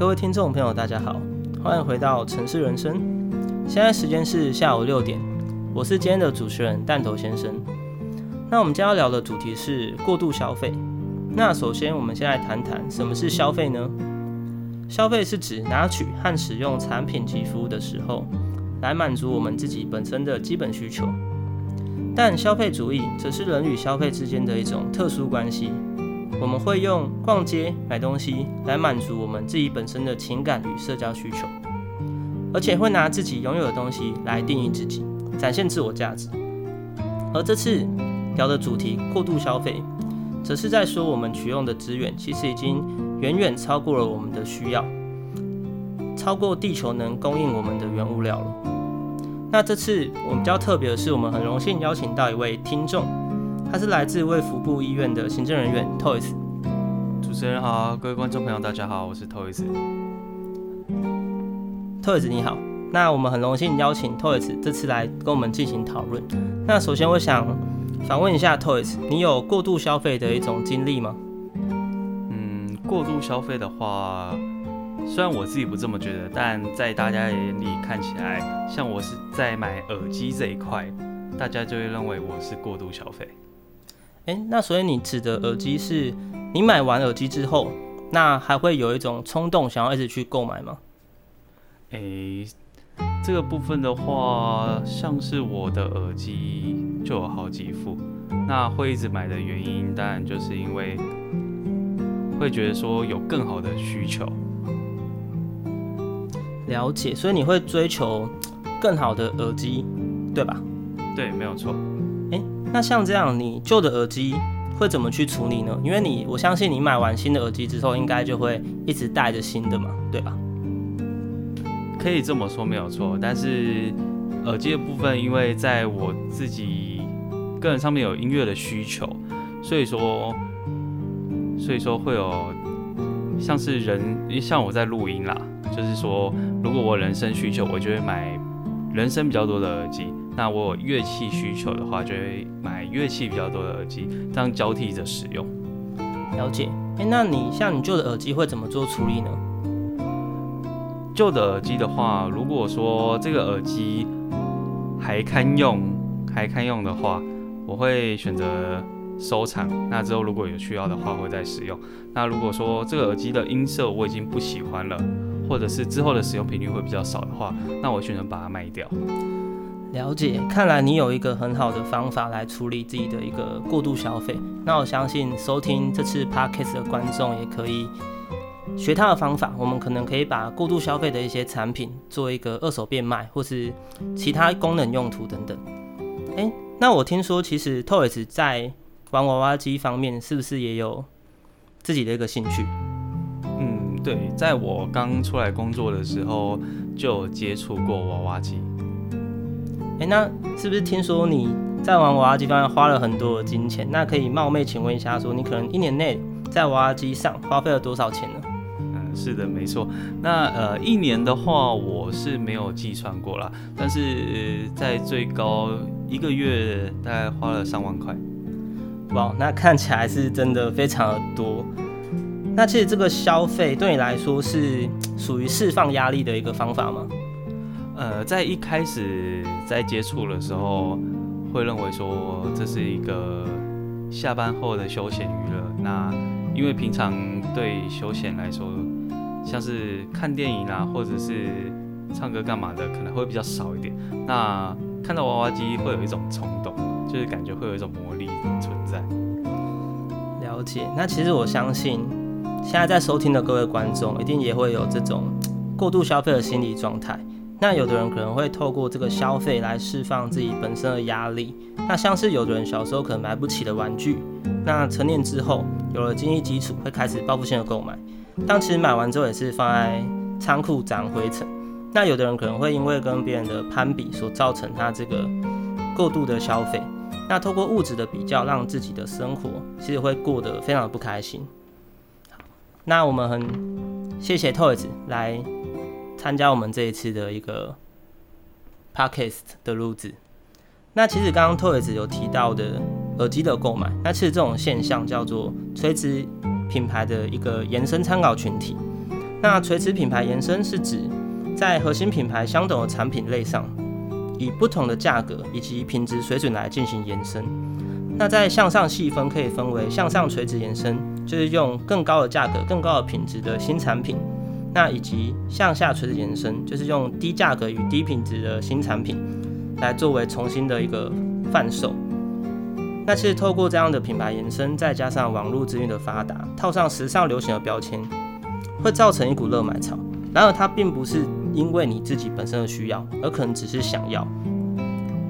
各位听众朋友，大家好，欢迎回到城市人生。现在时间是下午六点，我是今天的主持人弹头先生。那我们今天要聊的主题是过度消费。那首先，我们先来谈谈什么是消费呢？消费是指拿取和使用产品及服务的时候，来满足我们自己本身的基本需求。但消费主义则是人与消费之间的一种特殊关系。我们会用逛街、买东西来满足我们自己本身的情感与社交需求，而且会拿自己拥有的东西来定义自己，展现自我价值。而这次聊的主题过度消费，则是在说我们取用的资源其实已经远远超过了我们的需要，超过地球能供应我们的原物料了。那这次我们比较特别的是，我们很荣幸邀请到一位听众。他是来自卫福部医院的行政人员 Toys。主持人好，各位观众朋友大家好，我是 Toys。Toys 你好，那我们很荣幸邀请 Toys 这次来跟我们进行讨论。那首先我想反问一下 Toys，你有过度消费的一种经历吗？嗯，过度消费的话，虽然我自己不这么觉得，但在大家眼里看起来，像我是在买耳机这一块，大家就会认为我是过度消费。哎，那所以你指的耳机是你买完耳机之后，那还会有一种冲动想要一直去购买吗？哎，这个部分的话，像是我的耳机就有好几副，那会一直买的原因，当然就是因为会觉得说有更好的需求。了解，所以你会追求更好的耳机，对吧？对，没有错。那像这样，你旧的耳机会怎么去处理呢？因为你，我相信你买完新的耳机之后，应该就会一直带着新的嘛，对吧？可以这么说，没有错。但是耳机的部分，因为在我自己个人上面有音乐的需求，所以说，所以说会有像是人，像我在录音啦，就是说，如果我人声需求，我就会买人声比较多的耳机。那我有乐器需求的话，就会买乐器比较多的耳机，这样交替着使用。了解。哎，那你像你旧的耳机会怎么做处理呢？旧的耳机的话，如果说这个耳机还堪用，还堪用的话，我会选择收藏。那之后如果有需要的话，会再使用。那如果说这个耳机的音色我已经不喜欢了，或者是之后的使用频率会比较少的话，那我选择把它卖掉。了解，看来你有一个很好的方法来处理自己的一个过度消费。那我相信收听这次 podcast 的观众也可以学他的方法。我们可能可以把过度消费的一些产品做一个二手变卖，或是其他功能用途等等。诶，那我听说其实 Toys 在玩娃娃机方面是不是也有自己的一个兴趣？嗯，对，在我刚出来工作的时候就接触过娃娃机。哎，那是不是听说你在玩娃娃机方面花了很多的金钱？那可以冒昧请问一下，说你可能一年内在娃娃机上花费了多少钱呢？嗯，是的，没错。那呃，一年的话我是没有计算过啦，但是在最高一个月大概花了上万块。哇，那看起来是真的非常的多。那其实这个消费对你来说是属于释放压力的一个方法吗？呃，在一开始在接触的时候，会认为说这是一个下班后的休闲娱乐。那因为平常对休闲来说，像是看电影啊，或者是唱歌干嘛的，可能会比较少一点。那看到娃娃机会有一种冲动，就是感觉会有一种魔力存在。了解。那其实我相信，现在在收听的各位观众，一定也会有这种过度消费的心理状态。那有的人可能会透过这个消费来释放自己本身的压力。那像是有的人小时候可能买不起的玩具，那成年之后有了经济基础，会开始报复性的购买。但其实买完之后也是放在仓库长灰尘。那有的人可能会因为跟别人的攀比所造成他这个过度的消费。那透过物质的比较，让自己的生活其实会过得非常的不开心。那我们很谢谢 Toys 来。参加我们这一次的一个 podcast 的录制。那其实刚刚 Toys 有提到的耳机的购买，那其实这种现象叫做垂直品牌的一个延伸参考群体。那垂直品牌延伸是指在核心品牌相等的产品类上，以不同的价格以及品质水准来进行延伸。那在向上细分，可以分为向上垂直延伸，就是用更高的价格、更高的品质的新产品；那以及向下垂直延伸，就是用低价格与低品质的新产品来作为重新的一个贩售。那其实透过这样的品牌延伸，再加上网络资源的发达，套上时尚流行的标签，会造成一股热买潮。然而它并不是因为你自己本身的需要，而可能只是想要。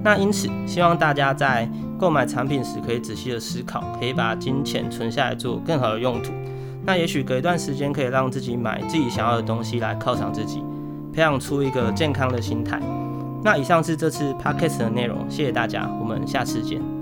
那因此，希望大家在购买产品时可以仔细的思考，可以把金钱存下来做更好的用途。那也许隔一段时间可以让自己买自己想要的东西来犒赏自己，培养出一个健康的心态。那以上是这次 podcast 的内容，谢谢大家，我们下次见。